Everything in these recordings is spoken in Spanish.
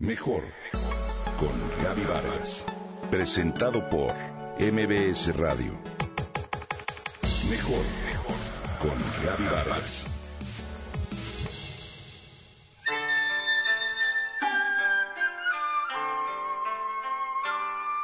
Mejor con Gaby Vargas. Presentado por MBS Radio. Mejor con Gaby Vargas.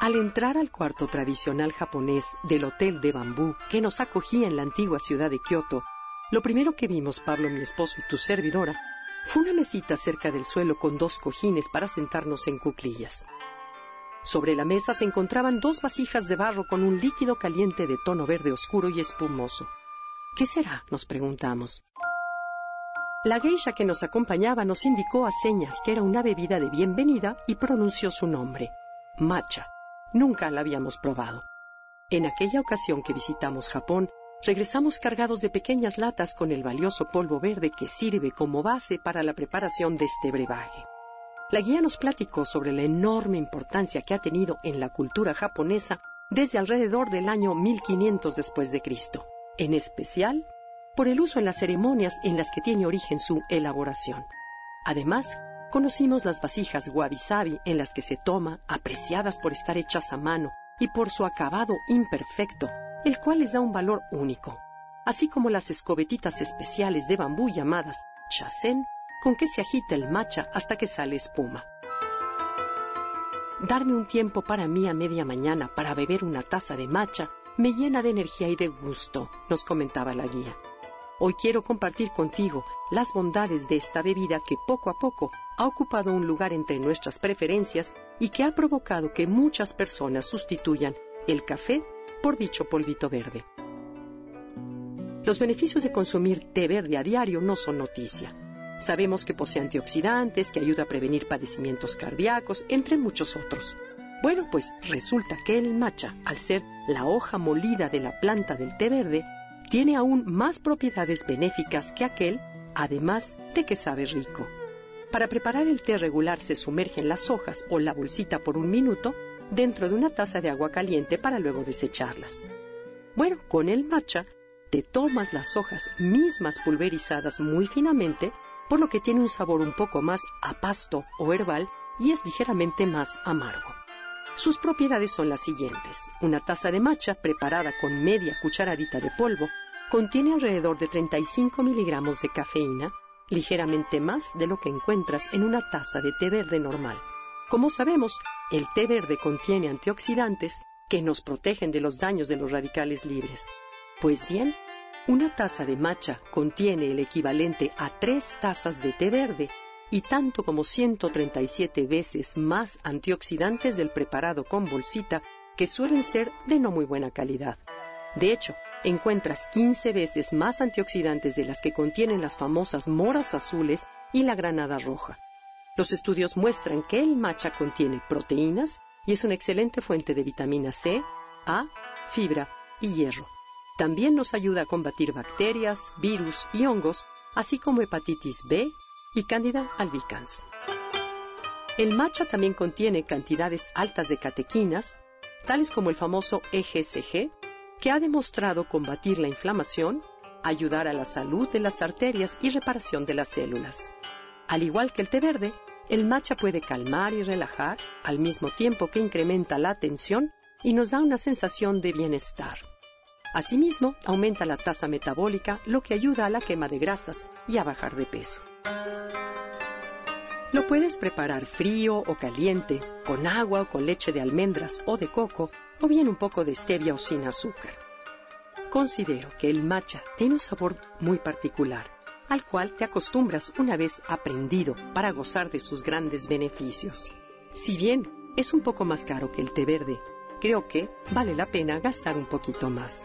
Al entrar al cuarto tradicional japonés del Hotel de Bambú que nos acogía en la antigua ciudad de Kioto, lo primero que vimos, Pablo, mi esposo y tu servidora, fue una mesita cerca del suelo con dos cojines para sentarnos en cuclillas. Sobre la mesa se encontraban dos vasijas de barro con un líquido caliente de tono verde oscuro y espumoso. ¿Qué será? nos preguntamos. La geisha que nos acompañaba nos indicó a señas que era una bebida de bienvenida y pronunció su nombre, matcha. Nunca la habíamos probado. En aquella ocasión que visitamos Japón, regresamos cargados de pequeñas latas con el valioso polvo verde que sirve como base para la preparación de este brebaje. La guía nos platicó sobre la enorme importancia que ha tenido en la cultura japonesa desde alrededor del año 1500 después de Cristo, en especial por el uso en las ceremonias en las que tiene origen su elaboración. Además, Conocimos las vasijas wabi-sabi en las que se toma, apreciadas por estar hechas a mano y por su acabado imperfecto, el cual les da un valor único, así como las escobetitas especiales de bambú llamadas chasen, con que se agita el matcha hasta que sale espuma. Darme un tiempo para mí a media mañana para beber una taza de matcha me llena de energía y de gusto, nos comentaba la guía. Hoy quiero compartir contigo las bondades de esta bebida que poco a poco ha ocupado un lugar entre nuestras preferencias y que ha provocado que muchas personas sustituyan el café por dicho polvito verde. Los beneficios de consumir té verde a diario no son noticia. Sabemos que posee antioxidantes, que ayuda a prevenir padecimientos cardíacos, entre muchos otros. Bueno, pues resulta que el matcha, al ser la hoja molida de la planta del té verde, tiene aún más propiedades benéficas que aquel, además de que sabe rico. Para preparar el té regular se sumergen las hojas o la bolsita por un minuto dentro de una taza de agua caliente para luego desecharlas. Bueno, con el matcha te tomas las hojas mismas pulverizadas muy finamente, por lo que tiene un sabor un poco más a pasto o herbal y es ligeramente más amargo. Sus propiedades son las siguientes. Una taza de matcha preparada con media cucharadita de polvo contiene alrededor de 35 miligramos de cafeína, ligeramente más de lo que encuentras en una taza de té verde normal. Como sabemos, el té verde contiene antioxidantes que nos protegen de los daños de los radicales libres. Pues bien, una taza de matcha contiene el equivalente a tres tazas de té verde y tanto como 137 veces más antioxidantes del preparado con bolsita que suelen ser de no muy buena calidad. De hecho, encuentras 15 veces más antioxidantes de las que contienen las famosas moras azules y la granada roja. Los estudios muestran que el matcha contiene proteínas y es una excelente fuente de vitamina C, A, fibra y hierro. También nos ayuda a combatir bacterias, virus y hongos, así como hepatitis B, y Candida albicans. El matcha también contiene cantidades altas de catequinas, tales como el famoso EGCG, que ha demostrado combatir la inflamación, ayudar a la salud de las arterias y reparación de las células. Al igual que el té verde, el matcha puede calmar y relajar al mismo tiempo que incrementa la atención y nos da una sensación de bienestar. Asimismo, aumenta la tasa metabólica, lo que ayuda a la quema de grasas y a bajar de peso. Lo puedes preparar frío o caliente, con agua o con leche de almendras o de coco, o bien un poco de stevia o sin azúcar. Considero que el matcha tiene un sabor muy particular, al cual te acostumbras una vez aprendido para gozar de sus grandes beneficios. Si bien es un poco más caro que el té verde, creo que vale la pena gastar un poquito más.